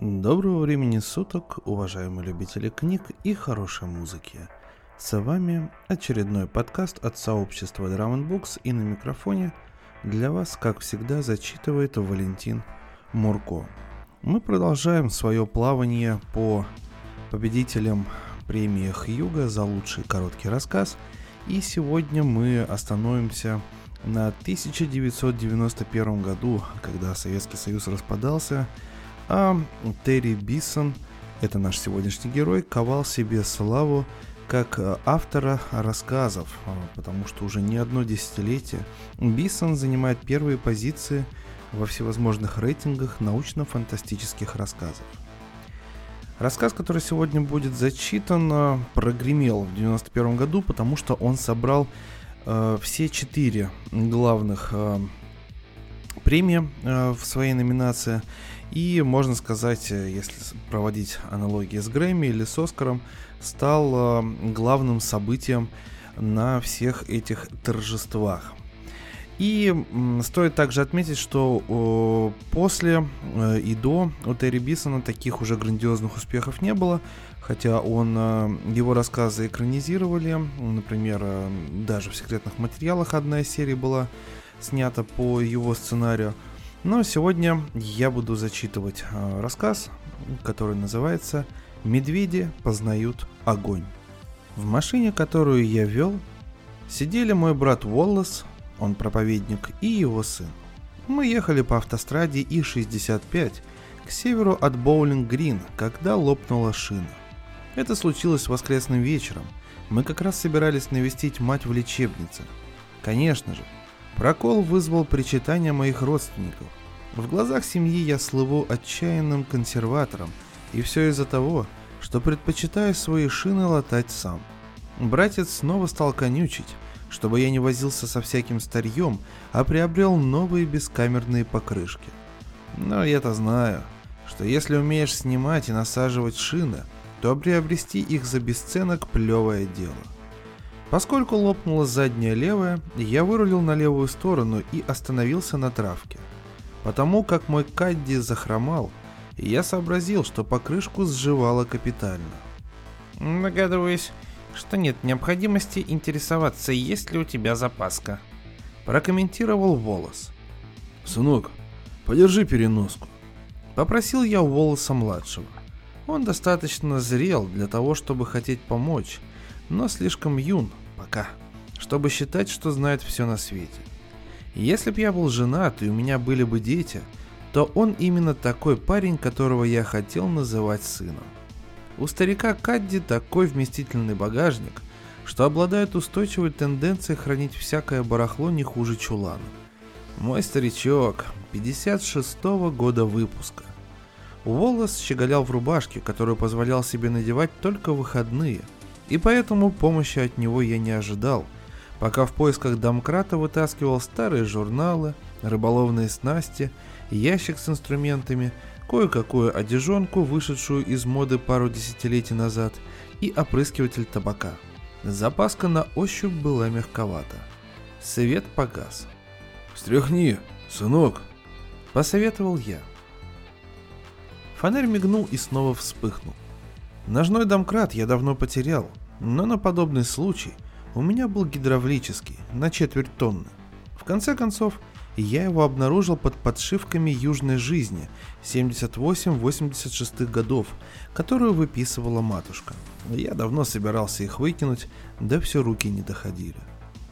Доброго времени суток, уважаемые любители книг и хорошей музыки. С вами очередной подкаст от сообщества Drum Books и на микрофоне для вас, как всегда, зачитывает Валентин Мурко. Мы продолжаем свое плавание по победителям премии Хьюга за лучший короткий рассказ. И сегодня мы остановимся на 1991 году, когда Советский Союз распадался – а Терри Бисон, это наш сегодняшний герой, ковал себе славу как э, автора рассказов, а, потому что уже не одно десятилетие Бисон занимает первые позиции во всевозможных рейтингах научно-фантастических рассказов. Рассказ, который сегодня будет зачитан, э, прогремел в 1991 году, потому что он собрал э, все четыре главных э, премии э, в своей номинации. И, можно сказать, э, если проводить аналогии с Грэмми или с Оскаром, стал э, главным событием на всех этих торжествах. И стоит также отметить, что после э, и до у Терри Бисона таких уже грандиозных успехов не было, хотя он его рассказы экранизировали, например, даже в секретных материалах одна из серий была снята по его сценарию. Но сегодня я буду зачитывать э, рассказ, который называется «Медведи познают огонь». В машине, которую я вел, сидели мой брат Уоллес, он проповедник, и его сын. Мы ехали по автостраде И-65 к северу от Боулинг-Грин, когда лопнула шина. Это случилось воскресным вечером. Мы как раз собирались навестить мать в лечебнице. Конечно же, Прокол вызвал причитания моих родственников. В глазах семьи я слыву отчаянным консерватором, и все из-за того, что предпочитаю свои шины латать сам. Братец снова стал конючить, чтобы я не возился со всяким старьем, а приобрел новые бескамерные покрышки. Но я-то знаю, что если умеешь снимать и насаживать шины, то приобрести их за бесценок плевое дело – Поскольку лопнула задняя левая, я вырулил на левую сторону и остановился на травке. Потому как мой Кадди захромал, я сообразил, что покрышку сживало капитально. Догадываюсь, что нет необходимости интересоваться, есть ли у тебя запаска. Прокомментировал Волос. «Сынок, подержи переноску», — попросил я Волоса-младшего. Он достаточно зрел для того, чтобы хотеть помочь, но слишком юн, пока, чтобы считать, что знает все на свете. Если б я был женат и у меня были бы дети, то он именно такой парень, которого я хотел называть сыном. У старика Кадди такой вместительный багажник, что обладает устойчивой тенденцией хранить всякое барахло не хуже чулана. Мой старичок, 56-го года выпуска. Волос щеголял в рубашке, которую позволял себе надевать только выходные – и поэтому помощи от него я не ожидал, пока в поисках домкрата вытаскивал старые журналы, рыболовные снасти, ящик с инструментами, кое-какую одежонку, вышедшую из моды пару десятилетий назад, и опрыскиватель табака. Запаска на ощупь была мягковата. Свет погас. «Стряхни, сынок!» – посоветовал я. Фонарь мигнул и снова вспыхнул. Ножной домкрат я давно потерял, но на подобный случай у меня был гидравлический, на четверть тонны. В конце концов, я его обнаружил под подшивками Южной жизни 78-86 годов, которую выписывала матушка. Я давно собирался их выкинуть, да все руки не доходили.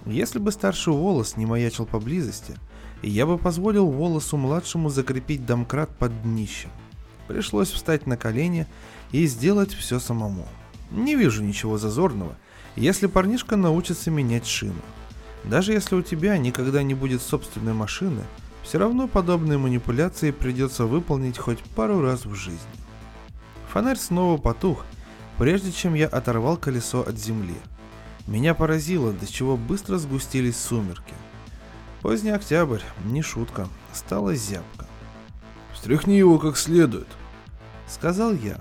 Если бы старший волос не маячил поблизости, я бы позволил волосу младшему закрепить домкрат под днищем. Пришлось встать на колени и сделать все самому. Не вижу ничего зазорного, если парнишка научится менять шину. Даже если у тебя никогда не будет собственной машины, все равно подобные манипуляции придется выполнить хоть пару раз в жизни. Фонарь снова потух, прежде чем я оторвал колесо от земли. Меня поразило, до чего быстро сгустились сумерки. Поздний октябрь, не шутка, стала зябко. «Встряхни его как следует», — сказал я.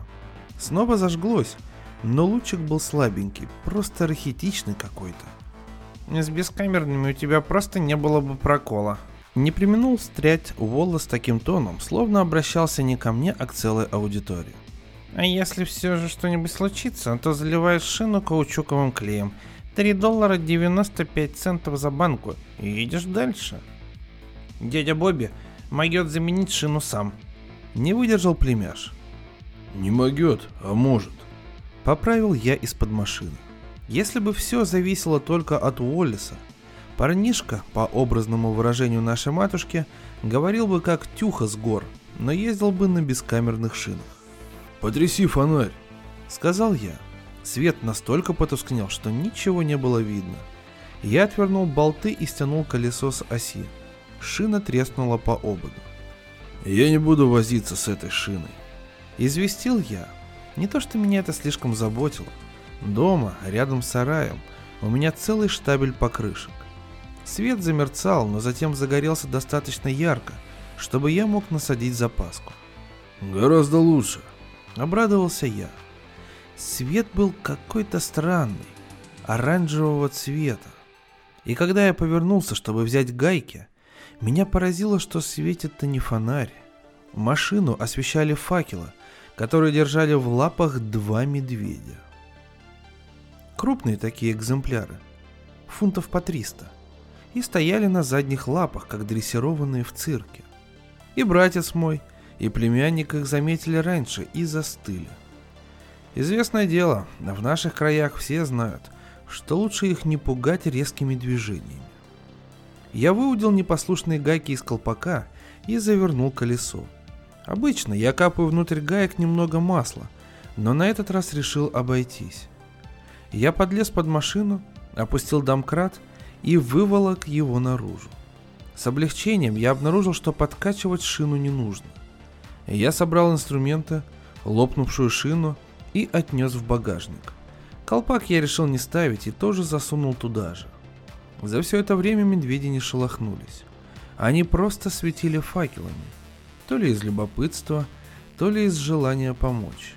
Снова зажглось, но лучик был слабенький, просто рахитичный какой-то. С бескамерными у тебя просто не было бы прокола. Не применул встрять Уоллес таким тоном, словно обращался не ко мне, а к целой аудитории. А если все же что-нибудь случится, то заливаешь шину каучуковым клеем. 3 доллара 95 центов за банку и едешь дальше. Дядя Бобби могет заменить шину сам. Не выдержал племяш. Не могет, а может. Поправил я из-под машины. Если бы все зависело только от Уоллеса, парнишка, по образному выражению нашей матушки, говорил бы как тюха с гор, но ездил бы на бескамерных шинах. «Потряси фонарь», — сказал я. Свет настолько потускнел, что ничего не было видно. Я отвернул болты и стянул колесо с оси. Шина треснула по ободу. «Я не буду возиться с этой шиной», — известил я. Не то что меня это слишком заботило. Дома, рядом с сараем, у меня целый штабель покрышек. Свет замерцал, но затем загорелся достаточно ярко, чтобы я мог насадить запаску. «Гораздо лучше», Обрадовался я. Свет был какой-то странный, оранжевого цвета. И когда я повернулся, чтобы взять гайки, меня поразило, что светит-то не фонарь. Машину освещали факелы, которые держали в лапах два медведя. Крупные такие экземпляры, фунтов по 300, и стояли на задних лапах, как дрессированные в цирке. И братец мой – и племянник их заметили раньше и застыли. Известное дело, в наших краях все знают, что лучше их не пугать резкими движениями. Я выудил непослушные гайки из колпака и завернул колесо. Обычно я капаю внутрь гаек немного масла, но на этот раз решил обойтись. Я подлез под машину, опустил домкрат и выволок его наружу. С облегчением я обнаружил, что подкачивать шину не нужно. Я собрал инструменты, лопнувшую шину и отнес в багажник. Колпак я решил не ставить и тоже засунул туда же. За все это время медведи не шелохнулись. Они просто светили факелами. То ли из любопытства, то ли из желания помочь.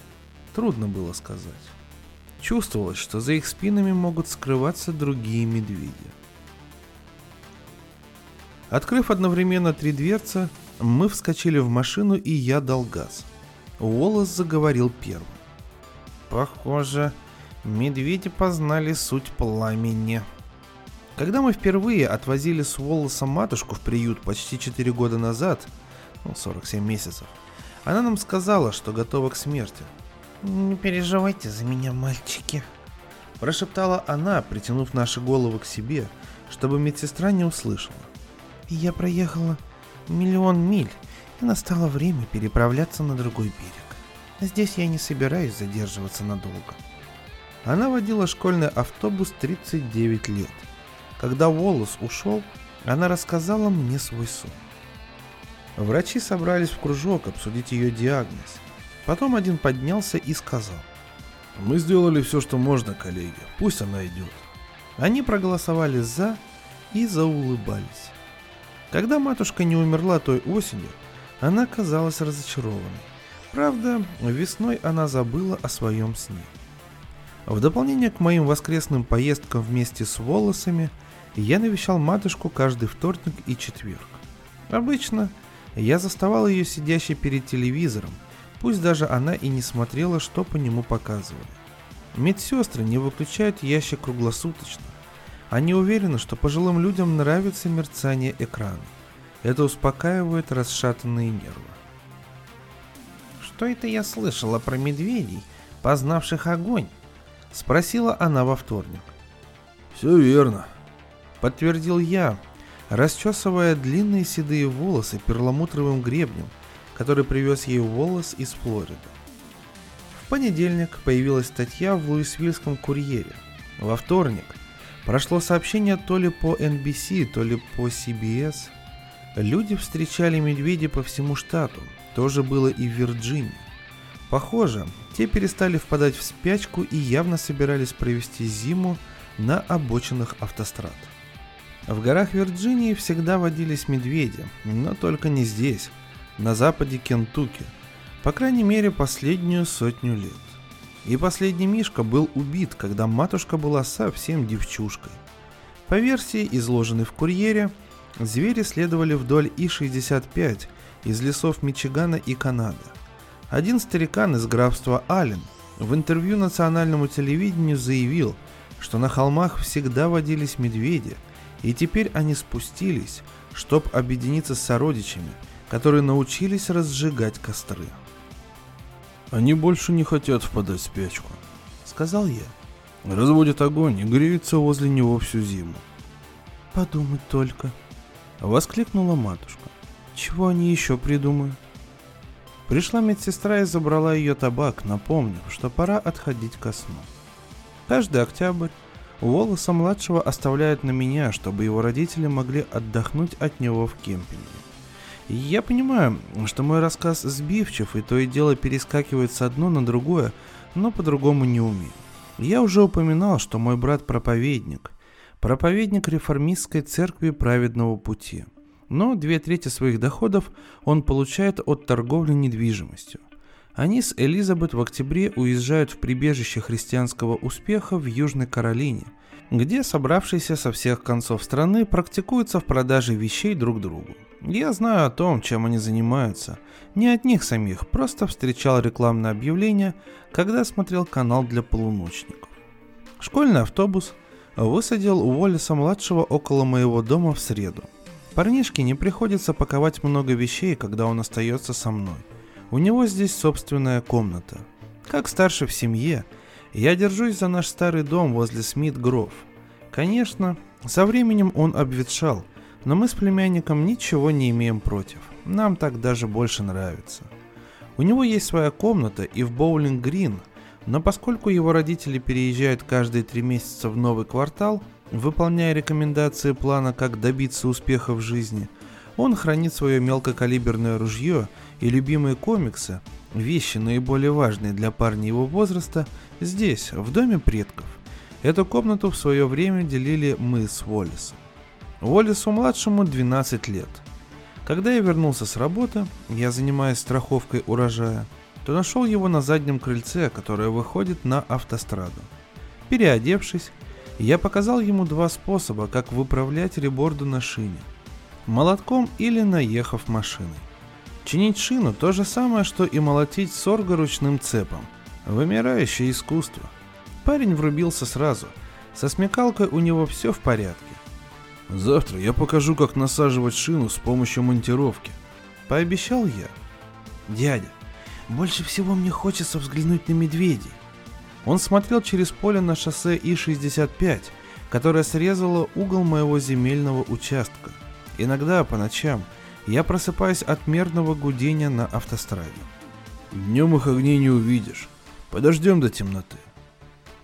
Трудно было сказать. Чувствовалось, что за их спинами могут скрываться другие медведи. Открыв одновременно три дверца, мы вскочили в машину, и я дал газ. Уоллес заговорил первым. Похоже, медведи познали суть пламени. Когда мы впервые отвозили с Уоллесом матушку в приют почти 4 года назад, ну, 47 месяцев, она нам сказала, что готова к смерти. «Не переживайте за меня, мальчики», – прошептала она, притянув наши головы к себе, чтобы медсестра не услышала. «Я проехала миллион миль, и настало время переправляться на другой берег. Здесь я не собираюсь задерживаться надолго. Она водила школьный автобус 39 лет. Когда Волос ушел, она рассказала мне свой сон. Врачи собрались в кружок обсудить ее диагноз. Потом один поднялся и сказал. Мы сделали все, что можно, коллеги. Пусть она идет. Они проголосовали за и заулыбались. Когда матушка не умерла той осенью, она казалась разочарованной. Правда, весной она забыла о своем сне. В дополнение к моим воскресным поездкам вместе с волосами, я навещал матушку каждый вторник и четверг. Обычно я заставал ее сидящей перед телевизором, пусть даже она и не смотрела, что по нему показывали. Медсестры не выключают ящик круглосуточно, они уверены, что пожилым людям нравится мерцание экрана. Это успокаивает расшатанные нервы. «Что это я слышала про медведей, познавших огонь?» — спросила она во вторник. «Все верно», — подтвердил я, расчесывая длинные седые волосы перламутровым гребнем, который привез ей волос из Флориды. В понедельник появилась статья в Луисвильском курьере. Во вторник Прошло сообщение то ли по NBC, то ли по CBS. Люди встречали медведей по всему штату. Тоже было и в Вирджинии. Похоже, те перестали впадать в спячку и явно собирались провести зиму на обочинах автострад. В горах Вирджинии всегда водились медведи, но только не здесь, на западе Кентукки, по крайней мере последнюю сотню лет. И последний Мишка был убит, когда матушка была совсем девчушкой. По версии, изложенной в курьере, Звери следовали вдоль И-65 из лесов Мичигана и Канады. Один старикан из графства Аллен в интервью национальному телевидению заявил, что на холмах всегда водились медведи, и теперь они спустились, чтобы объединиться с сородичами, которые научились разжигать костры. Они больше не хотят впадать в спячку, Сказал я. разводят огонь и греются возле него всю зиму. Подумать только. Воскликнула матушка. Чего они еще придумают? Пришла медсестра и забрала ее табак, напомнив, что пора отходить ко сну. Каждый октябрь волоса младшего оставляют на меня, чтобы его родители могли отдохнуть от него в кемпинге. Я понимаю, что мой рассказ сбивчив и то и дело перескакивает с одно на другое, но по-другому не умею. Я уже упоминал, что мой брат проповедник, проповедник реформистской церкви праведного пути. Но две трети своих доходов он получает от торговли недвижимостью. Они с Элизабет в октябре уезжают в прибежище христианского успеха в Южной Каролине, где собравшиеся со всех концов страны практикуются в продаже вещей друг другу. Я знаю о том, чем они занимаются. Не от них самих, просто встречал рекламное объявление, когда смотрел канал для полуночников. Школьный автобус высадил Уоллеса-младшего около моего дома в среду. Парнишке не приходится паковать много вещей, когда он остается со мной. У него здесь собственная комната. Как старший в семье, я держусь за наш старый дом возле Смит-Гров. Конечно, со временем он обветшал, но мы с племянником ничего не имеем против. Нам так даже больше нравится. У него есть своя комната и в Боулинг-Грин, но поскольку его родители переезжают каждые три месяца в новый квартал, выполняя рекомендации плана «Как добиться успеха в жизни», он хранит свое мелкокалиберное ружье и любимые комиксы, вещи наиболее важные для парня его возраста, здесь, в доме предков. Эту комнату в свое время делили мы с Уоллесом. Уоллесу-младшему 12 лет. Когда я вернулся с работы, я занимаюсь страховкой урожая, то нашел его на заднем крыльце, которое выходит на автостраду. Переодевшись, я показал ему два способа, как выправлять реборду на шине. Молотком или наехав машиной. Чинить шину то же самое, что и молотить сорго ручным цепом. Вымирающее искусство. Парень врубился сразу. Со смекалкой у него все в порядке. Завтра я покажу, как насаживать шину с помощью монтировки. Пообещал я. Дядя, больше всего мне хочется взглянуть на медведей. Он смотрел через поле на шоссе И-65, которое срезало угол моего земельного участка. Иногда по ночам я просыпаюсь от мерного гудения на автостраде. Днем их огней не увидишь. Подождем до темноты.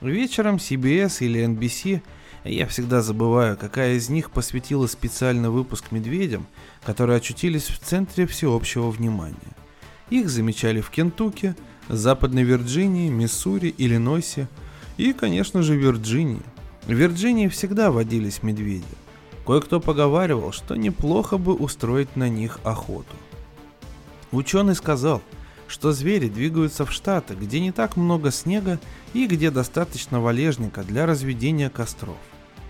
Вечером CBS или NBC, я всегда забываю, какая из них посвятила специальный выпуск медведям, которые очутились в центре всеобщего внимания. Их замечали в Кентукки, Западной Вирджинии, Миссури, Иллинойсе и, конечно же, Вирджинии. В Вирджинии всегда водились медведи. Кое-кто поговаривал, что неплохо бы устроить на них охоту. Ученый сказал, что звери двигаются в штаты, где не так много снега и где достаточно валежника для разведения костров.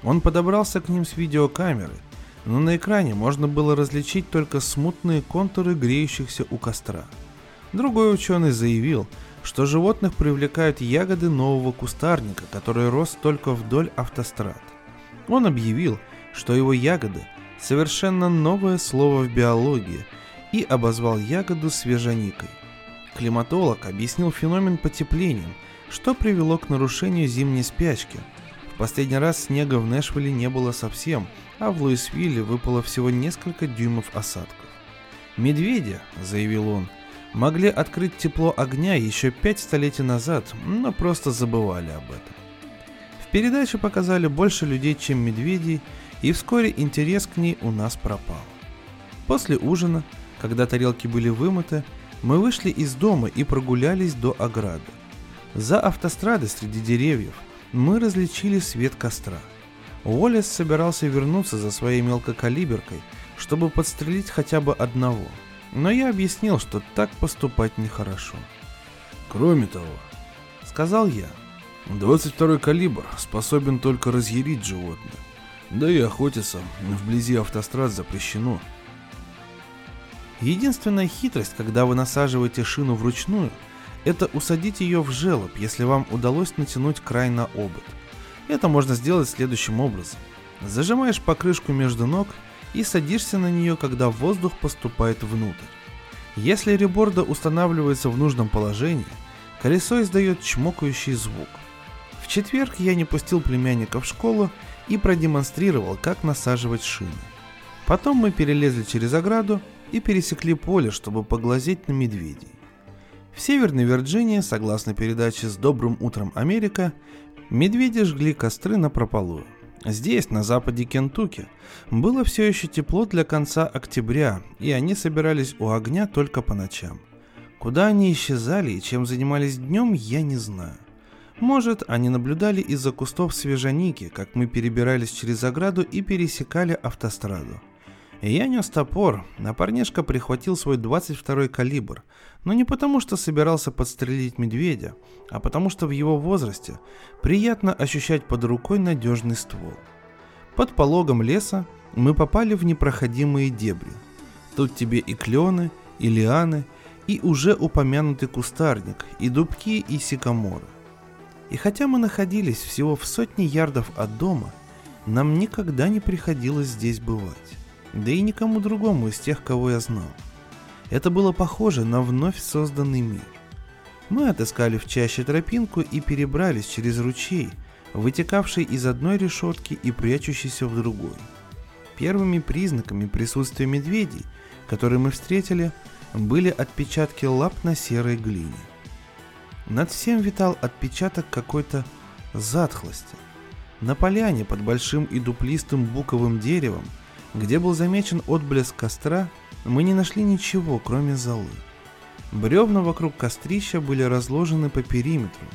Он подобрался к ним с видеокамеры, но на экране можно было различить только смутные контуры греющихся у костра. Другой ученый заявил, что животных привлекают ягоды нового кустарника, который рос только вдоль автострад. Он объявил, что его ягоды – совершенно новое слово в биологии и обозвал ягоду свежаникой. Климатолог объяснил феномен потеплением, что привело к нарушению зимней спячки. В последний раз снега в Нэшвилле не было совсем, а в Луисвилле выпало всего несколько дюймов осадков. «Медведи», — заявил он, — могли открыть тепло огня еще пять столетий назад, но просто забывали об этом. В передаче показали больше людей, чем медведей, и вскоре интерес к ней у нас пропал. После ужина, когда тарелки были вымыты, мы вышли из дома и прогулялись до ограды. За автострадой среди деревьев мы различили свет костра. Уоллес собирался вернуться за своей мелкокалиберкой, чтобы подстрелить хотя бы одного. Но я объяснил, что так поступать нехорошо. Кроме того, Сказал я, 22 калибр способен только разъярить животное, Да и охотиться вблизи автострад запрещено. Единственная хитрость, когда вы насаживаете шину вручную, это усадить ее в желоб, если вам удалось натянуть край на обод. Это можно сделать следующим образом. Зажимаешь покрышку между ног и садишься на нее, когда воздух поступает внутрь. Если реборда устанавливается в нужном положении, колесо издает чмокающий звук. В четверг я не пустил племянника в школу и продемонстрировал, как насаживать шины. Потом мы перелезли через ограду и пересекли поле, чтобы поглазеть на медведей. В Северной Вирджинии, согласно передаче «С добрым утром, Америка», медведи жгли костры на прополую. Здесь, на западе Кентукки, было все еще тепло для конца октября, и они собирались у огня только по ночам. Куда они исчезали и чем занимались днем, я не знаю. Может, они наблюдали из-за кустов свежаники, как мы перебирались через ограду и пересекали автостраду. Я нес топор, а парнишка прихватил свой 22-й калибр, но не потому, что собирался подстрелить медведя, а потому что в его возрасте приятно ощущать под рукой надежный ствол. Под пологом леса мы попали в непроходимые дебри. Тут тебе и клены, и лианы, и уже упомянутый кустарник, и дубки, и сикаморы. И хотя мы находились всего в сотне ярдов от дома, нам никогда не приходилось здесь бывать да и никому другому из тех, кого я знал. Это было похоже на вновь созданный мир. Мы отыскали в чаще тропинку и перебрались через ручей, вытекавший из одной решетки и прячущийся в другой. Первыми признаками присутствия медведей, которые мы встретили, были отпечатки лап на серой глине. Над всем витал отпечаток какой-то затхлости. На поляне под большим и дуплистым буковым деревом где был замечен отблеск костра, мы не нашли ничего, кроме золы. Бревна вокруг кострища были разложены по периметру.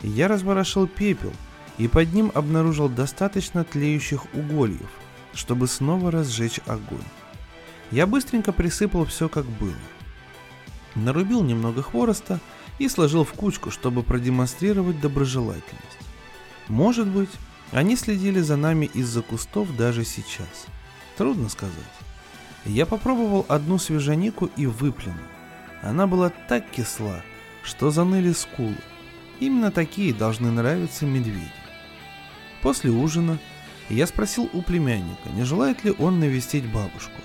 Я разворошил пепел и под ним обнаружил достаточно тлеющих угольев, чтобы снова разжечь огонь. Я быстренько присыпал все как было. Нарубил немного хвороста сложил в кучку, чтобы продемонстрировать доброжелательность. Может быть, они следили за нами из-за кустов даже сейчас – Трудно сказать. Я попробовал одну свежанику и выплюнул. Она была так кисла, что заныли скулы. Именно такие должны нравиться медведи. После ужина я спросил у племянника, не желает ли он навестить бабушку.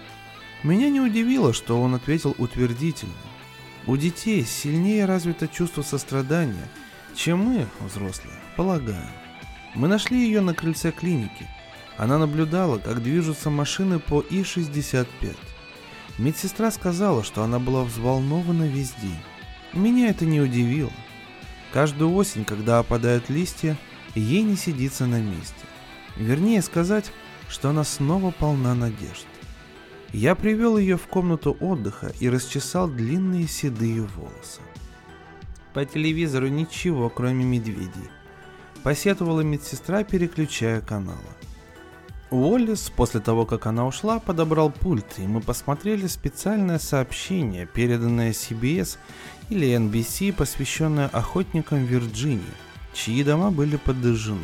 Меня не удивило, что он ответил утвердительно. У детей сильнее развито чувство сострадания, чем мы, взрослые, полагаем. Мы нашли ее на крыльце клиники – она наблюдала, как движутся машины по И-65. Медсестра сказала, что она была взволнована весь день. Меня это не удивило. Каждую осень, когда опадают листья, ей не сидится на месте. Вернее сказать, что она снова полна надежд. Я привел ее в комнату отдыха и расчесал длинные седые волосы. По телевизору ничего, кроме медведей. Посетовала медсестра, переключая каналы. Уоллес, после того, как она ушла, подобрал пульт, и мы посмотрели специальное сообщение, переданное CBS или NBC, посвященное охотникам Вирджинии, чьи дома были подожжены.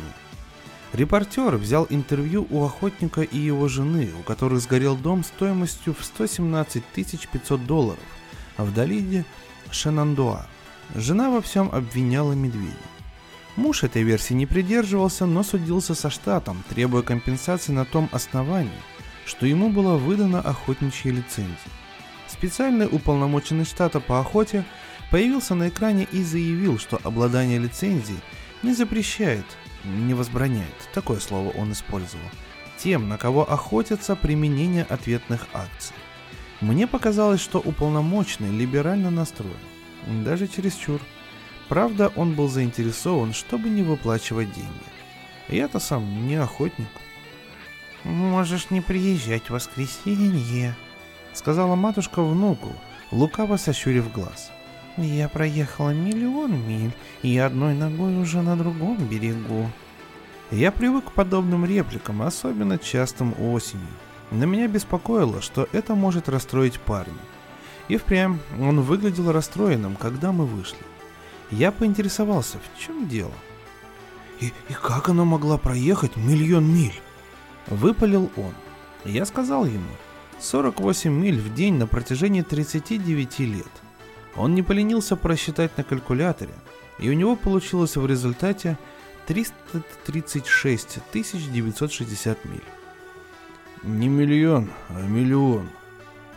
Репортер взял интервью у охотника и его жены, у которых сгорел дом стоимостью в 117 500 долларов, а в долине Шенандуа. Жена во всем обвиняла медведя. Муж этой версии не придерживался, но судился со штатом, требуя компенсации на том основании, что ему была выдана охотничья лицензия. Специальный уполномоченный штата по охоте появился на экране и заявил, что обладание лицензией не запрещает, не возбраняет, такое слово он использовал, тем, на кого охотятся применение ответных акций. Мне показалось, что уполномоченный либерально настроен, даже чересчур. Правда, он был заинтересован, чтобы не выплачивать деньги. Я-то сам не охотник. «Можешь не приезжать в воскресенье», — сказала матушка внуку, лукаво сощурив глаз. «Я проехала миллион миль и одной ногой уже на другом берегу». Я привык к подобным репликам, особенно частым осенью. Но меня беспокоило, что это может расстроить парня. И впрямь он выглядел расстроенным, когда мы вышли. Я поинтересовался, в чем дело. И, и как она могла проехать миллион миль? Выпалил он. Я сказал ему, 48 миль в день на протяжении 39 лет. Он не поленился просчитать на калькуляторе, и у него получилось в результате 336 960 миль. Не миллион, а миллион.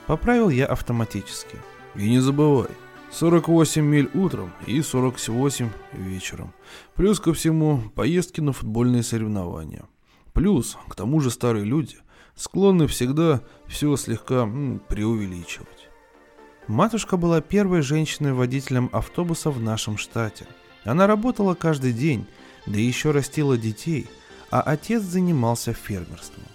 Поправил я автоматически. И не забывай, 48 миль утром и 48 вечером. Плюс ко всему поездки на футбольные соревнования. Плюс, к тому же старые люди склонны всегда все слегка м, преувеличивать. Матушка была первой женщиной-водителем автобуса в нашем штате. Она работала каждый день, да еще растила детей, а отец занимался фермерством.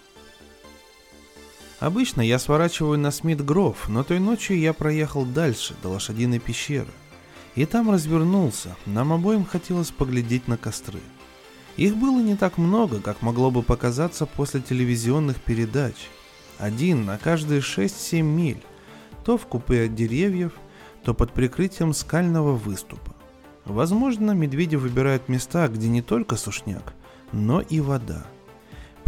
Обычно я сворачиваю на Смит Гров, но той ночью я проехал дальше, до лошадиной пещеры. И там развернулся, нам обоим хотелось поглядеть на костры. Их было не так много, как могло бы показаться после телевизионных передач. Один на каждые 6-7 миль, то в купе от деревьев, то под прикрытием скального выступа. Возможно, медведи выбирают места, где не только сушняк, но и вода –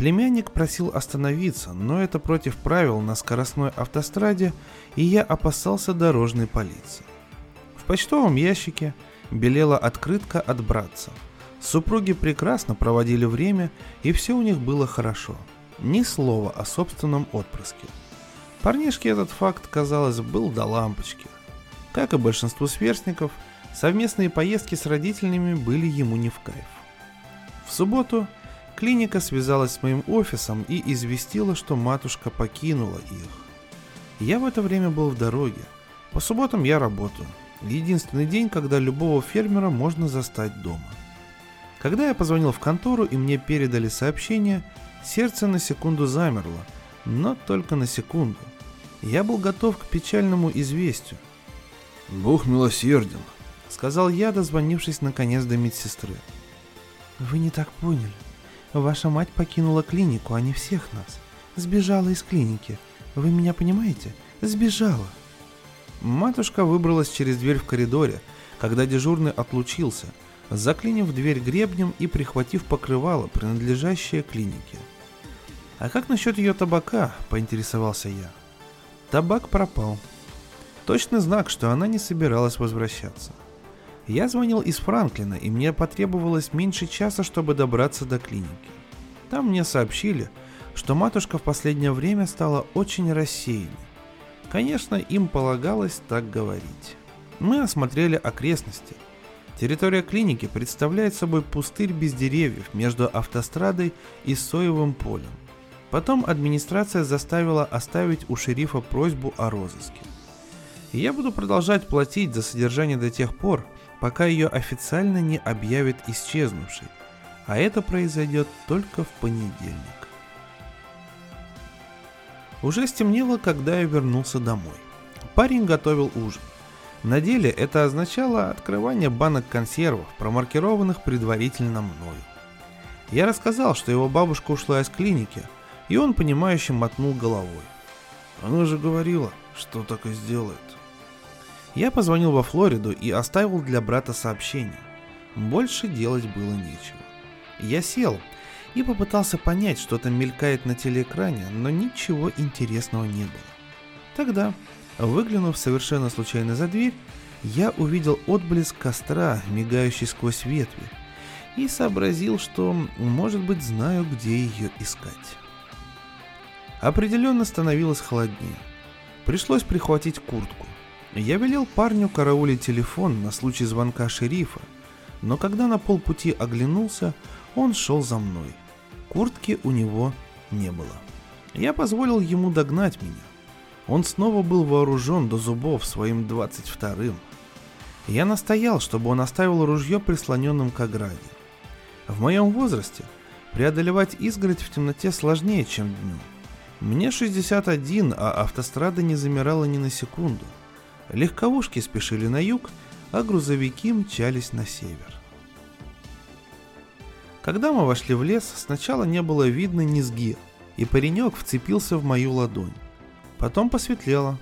Племянник просил остановиться, но это против правил на скоростной автостраде, и я опасался дорожной полиции. В почтовом ящике белела открытка от братца. Супруги прекрасно проводили время, и все у них было хорошо. Ни слова о собственном отпрыске. Парнишке этот факт, казалось, был до лампочки. Как и большинству сверстников, совместные поездки с родителями были ему не в кайф. В субботу – Клиника связалась с моим офисом и известила, что матушка покинула их. Я в это время был в дороге. По субботам я работаю. Единственный день, когда любого фермера можно застать дома. Когда я позвонил в контору и мне передали сообщение, сердце на секунду замерло, но только на секунду. Я был готов к печальному известию. «Бог милосерден», — сказал я, дозвонившись наконец до медсестры. «Вы не так поняли», Ваша мать покинула клинику, а не всех нас. Сбежала из клиники. Вы меня понимаете? Сбежала. Матушка выбралась через дверь в коридоре, когда дежурный отлучился, заклинив дверь гребнем и прихватив покрывало, принадлежащее клинике. «А как насчет ее табака?» – поинтересовался я. Табак пропал. Точный знак, что она не собиралась возвращаться. Я звонил из Франклина, и мне потребовалось меньше часа, чтобы добраться до клиники. Там мне сообщили, что матушка в последнее время стала очень рассеянной. Конечно, им полагалось так говорить. Мы осмотрели окрестности. Территория клиники представляет собой пустырь без деревьев между автострадой и соевым полем. Потом администрация заставила оставить у шерифа просьбу о розыске. Я буду продолжать платить за содержание до тех пор, пока ее официально не объявят исчезнувшей, а это произойдет только в понедельник. Уже стемнело, когда я вернулся домой. Парень готовил ужин. На деле это означало открывание банок консервов, промаркированных предварительно мною. Я рассказал, что его бабушка ушла из клиники, и он понимающе мотнул головой. Она же говорила, что так и сделает. Я позвонил во Флориду и оставил для брата сообщение. Больше делать было нечего. Я сел и попытался понять, что там мелькает на телеэкране, но ничего интересного не было. Тогда, выглянув совершенно случайно за дверь, я увидел отблеск костра, мигающий сквозь ветви, и сообразил, что, может быть, знаю, где ее искать. Определенно становилось холоднее. Пришлось прихватить куртку. Я велел парню караулить телефон на случай звонка шерифа, но когда на полпути оглянулся, он шел за мной. Куртки у него не было. Я позволил ему догнать меня. Он снова был вооружен до зубов своим 22-м. Я настоял, чтобы он оставил ружье прислоненным к ограде. В моем возрасте преодолевать изгородь в темноте сложнее, чем днем. Мне 61, а автострада не замирала ни на секунду – Легковушки спешили на юг, а грузовики мчались на север. Когда мы вошли в лес, сначала не было видно низги, и паренек вцепился в мою ладонь. Потом посветлело.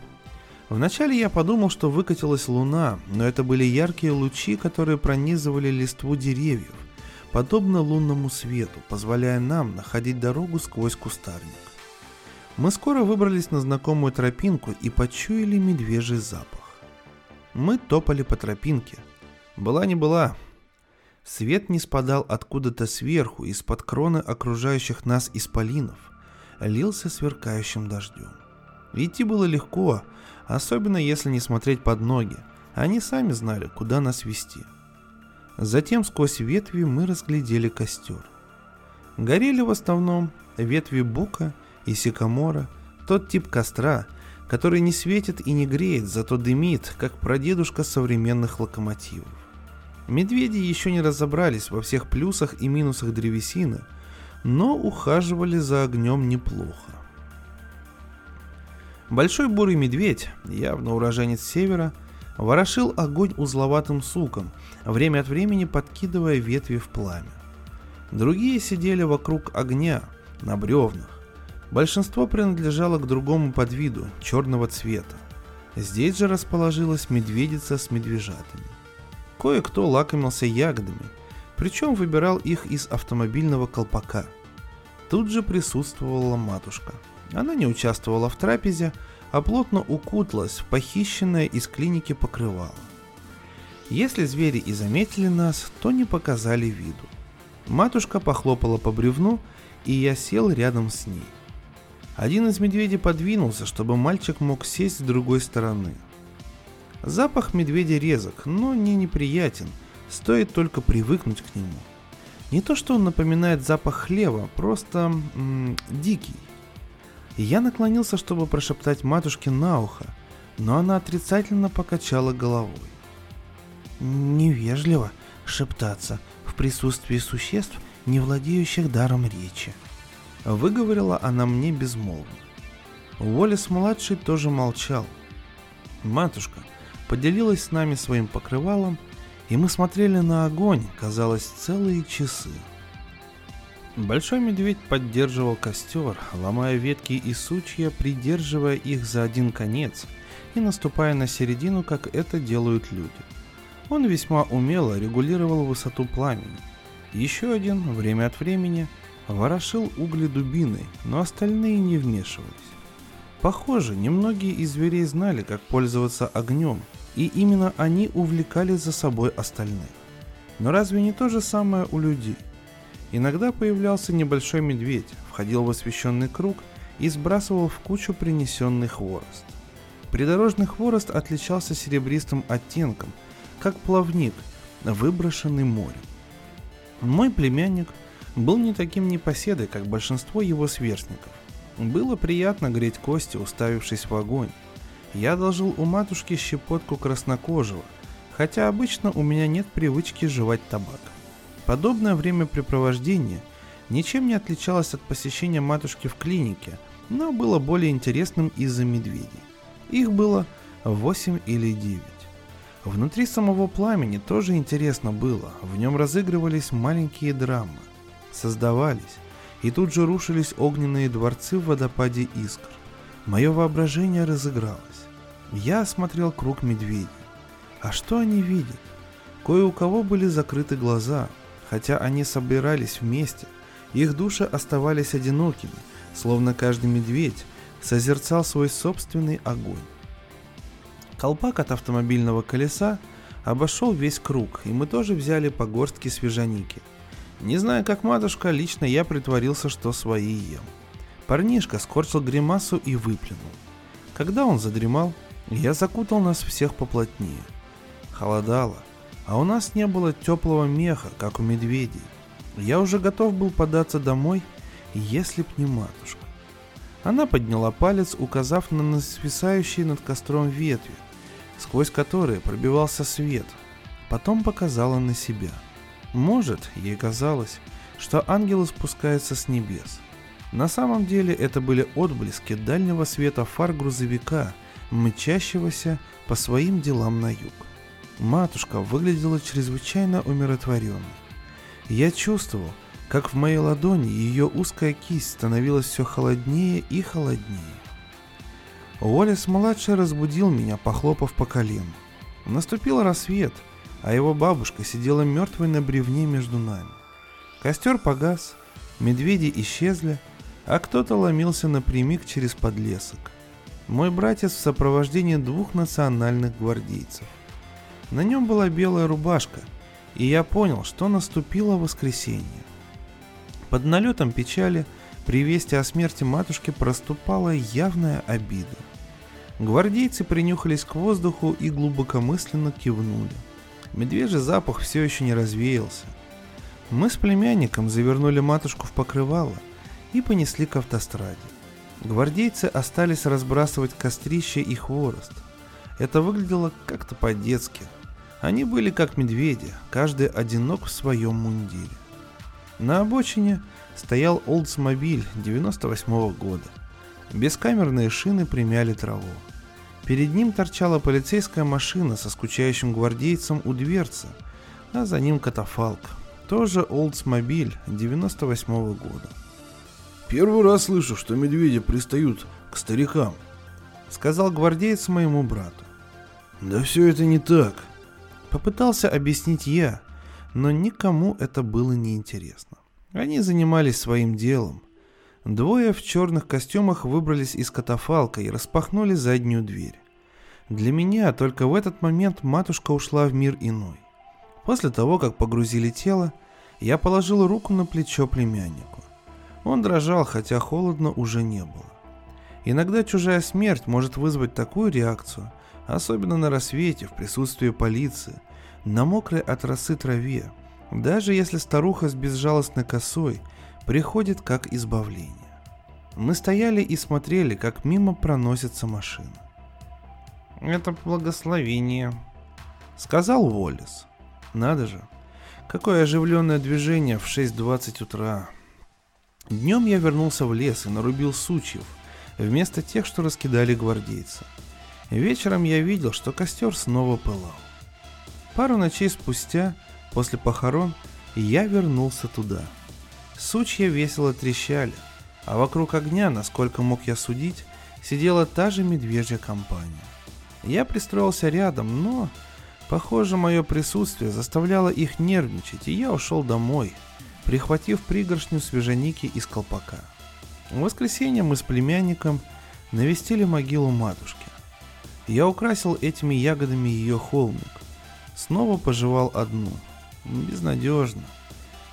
Вначале я подумал, что выкатилась луна, но это были яркие лучи, которые пронизывали листву деревьев, подобно лунному свету, позволяя нам находить дорогу сквозь кустарник. Мы скоро выбрались на знакомую тропинку и почуяли медвежий запах. Мы топали по тропинке. Была не была. Свет не спадал откуда-то сверху, из-под кроны окружающих нас исполинов, лился сверкающим дождем. Идти было легко, особенно если не смотреть под ноги. Они сами знали, куда нас вести. Затем сквозь ветви мы разглядели костер. Горели в основном ветви бука и сикамора, тот тип костра, который не светит и не греет, зато дымит, как прадедушка современных локомотивов. Медведи еще не разобрались во всех плюсах и минусах древесины, но ухаживали за огнем неплохо. Большой бурый медведь, явно уроженец севера, ворошил огонь узловатым суком, время от времени подкидывая ветви в пламя. Другие сидели вокруг огня, на бревнах. Большинство принадлежало к другому подвиду, черного цвета. Здесь же расположилась медведица с медвежатами. Кое-кто лакомился ягодами, причем выбирал их из автомобильного колпака. Тут же присутствовала матушка. Она не участвовала в трапезе, а плотно укуталась в похищенное из клиники покрывало. Если звери и заметили нас, то не показали виду. Матушка похлопала по бревну, и я сел рядом с ней. Один из медведей подвинулся, чтобы мальчик мог сесть с другой стороны. Запах медведя резок, но не неприятен, стоит только привыкнуть к нему. Не то, что он напоминает запах хлеба, просто м- дикий. Я наклонился, чтобы прошептать матушке на ухо, но она отрицательно покачала головой. Невежливо шептаться в присутствии существ, не владеющих даром речи. Выговорила она мне безмолвно. Уоллес-младший тоже молчал. Матушка поделилась с нами своим покрывалом, и мы смотрели на огонь, казалось, целые часы. Большой медведь поддерживал костер, ломая ветки и сучья, придерживая их за один конец и наступая на середину, как это делают люди. Он весьма умело регулировал высоту пламени. Еще один, время от времени, ворошил угли дубиной, но остальные не вмешивались. Похоже, немногие из зверей знали, как пользоваться огнем, и именно они увлекали за собой остальных. Но разве не то же самое у людей? Иногда появлялся небольшой медведь, входил в освещенный круг и сбрасывал в кучу принесенный хворост. Придорожный хворост отличался серебристым оттенком, как плавник, выброшенный морем. Мой племянник был не таким непоседой, как большинство его сверстников. Было приятно греть кости, уставившись в огонь. Я одолжил у матушки щепотку краснокожего, хотя обычно у меня нет привычки жевать табак. Подобное времяпрепровождение ничем не отличалось от посещения матушки в клинике, но было более интересным из-за медведей. Их было 8 или 9. Внутри самого пламени тоже интересно было, в нем разыгрывались маленькие драмы, создавались, и тут же рушились огненные дворцы в водопаде искр. Мое воображение разыгралось. Я осмотрел круг медведей. А что они видят? Кое у кого были закрыты глаза, хотя они собирались вместе, их души оставались одинокими, словно каждый медведь созерцал свой собственный огонь. Колпак от автомобильного колеса обошел весь круг, и мы тоже взяли по горстке свежаники. Не зная, как матушка, лично я притворился, что свои ем. Парнишка скорчил гримасу и выплюнул. Когда он задремал, я закутал нас всех поплотнее. Холодало, а у нас не было теплого меха, как у медведей. Я уже готов был податься домой, если б не матушка. Она подняла палец, указав на свисающие над костром ветви, сквозь которые пробивался свет. Потом показала на себя. Может, ей казалось, что ангелы спускаются с небес. На самом деле это были отблески дальнего света фар грузовика, мчащегося по своим делам на юг. Матушка выглядела чрезвычайно умиротворенной. Я чувствовал, как в моей ладони ее узкая кисть становилась все холоднее и холоднее. Уоллес-младший разбудил меня, похлопав по колену. Наступил рассвет, а его бабушка сидела мертвой на бревне между нами. Костер погас, медведи исчезли, а кто-то ломился напрямик через подлесок. Мой братец в сопровождении двух национальных гвардейцев. На нем была белая рубашка, и я понял, что наступило воскресенье. Под налетом печали при вести о смерти матушки проступала явная обида. Гвардейцы принюхались к воздуху и глубокомысленно кивнули. Медвежий запах все еще не развеялся. Мы с племянником завернули матушку в покрывало и понесли к автостраде. Гвардейцы остались разбрасывать кострище и хворост. Это выглядело как-то по-детски. Они были как медведи, каждый одинок в своем мундире. На обочине стоял Oldsmobile 98 -го года. Бескамерные шины примяли траву. Перед ним торчала полицейская машина со скучающим гвардейцем у дверцы, а за ним катафалк, тоже Oldsmobile 98 -го года. «Первый раз слышу, что медведи пристают к старикам», — сказал гвардеец моему брату. «Да все это не так», — попытался объяснить я, но никому это было не интересно. Они занимались своим делом, Двое в черных костюмах выбрались из катафалка и распахнули заднюю дверь. Для меня только в этот момент матушка ушла в мир иной. После того, как погрузили тело, я положил руку на плечо племяннику. Он дрожал, хотя холодно уже не было. Иногда чужая смерть может вызвать такую реакцию, особенно на рассвете, в присутствии полиции, на мокрой от росы траве, даже если старуха с безжалостной косой – приходит как избавление. Мы стояли и смотрели, как мимо проносится машина. «Это благословение», — сказал Уоллес. «Надо же, какое оживленное движение в 6.20 утра». Днем я вернулся в лес и нарубил сучьев, вместо тех, что раскидали гвардейцы. Вечером я видел, что костер снова пылал. Пару ночей спустя, после похорон, я вернулся туда — Сучья весело трещали, а вокруг огня, насколько мог я судить, сидела та же медвежья компания. Я пристроился рядом, но, похоже, мое присутствие заставляло их нервничать, и я ушел домой, прихватив пригоршню свежаники из колпака. В воскресенье мы с племянником навестили могилу матушки. Я украсил этими ягодами ее холмик. Снова пожевал одну. Безнадежно.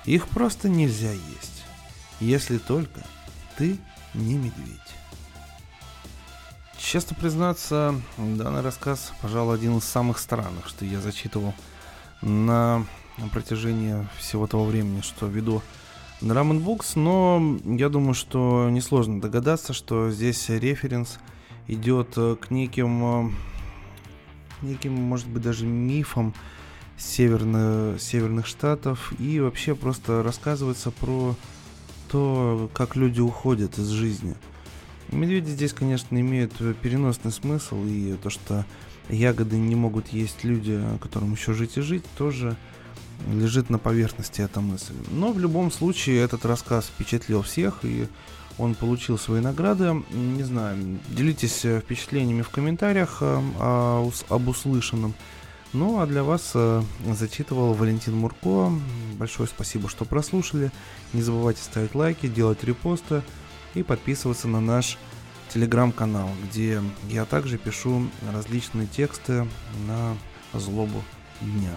Их просто нельзя есть, если только ты не медведь. Честно признаться, данный рассказ, пожалуй, один из самых странных, что я зачитывал на протяжении всего того времени, что веду Drum Books, но я думаю, что несложно догадаться, что здесь референс идет к неким, неким, может быть, даже мифам, северно, северных штатов и вообще просто рассказывается про то, как люди уходят из жизни. Медведи здесь, конечно, имеют переносный смысл, и то, что ягоды не могут есть люди, которым еще жить и жить, тоже лежит на поверхности эта мысль. Но в любом случае этот рассказ впечатлил всех, и он получил свои награды. Не знаю, делитесь впечатлениями в комментариях э, о, об услышанном. Ну а для вас э, зачитывал Валентин Мурко. Большое спасибо, что прослушали. Не забывайте ставить лайки, делать репосты и подписываться на наш телеграм-канал, где я также пишу различные тексты на злобу дня.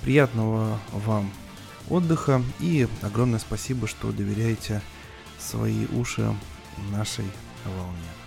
Приятного вам отдыха и огромное спасибо, что доверяете свои уши нашей волне.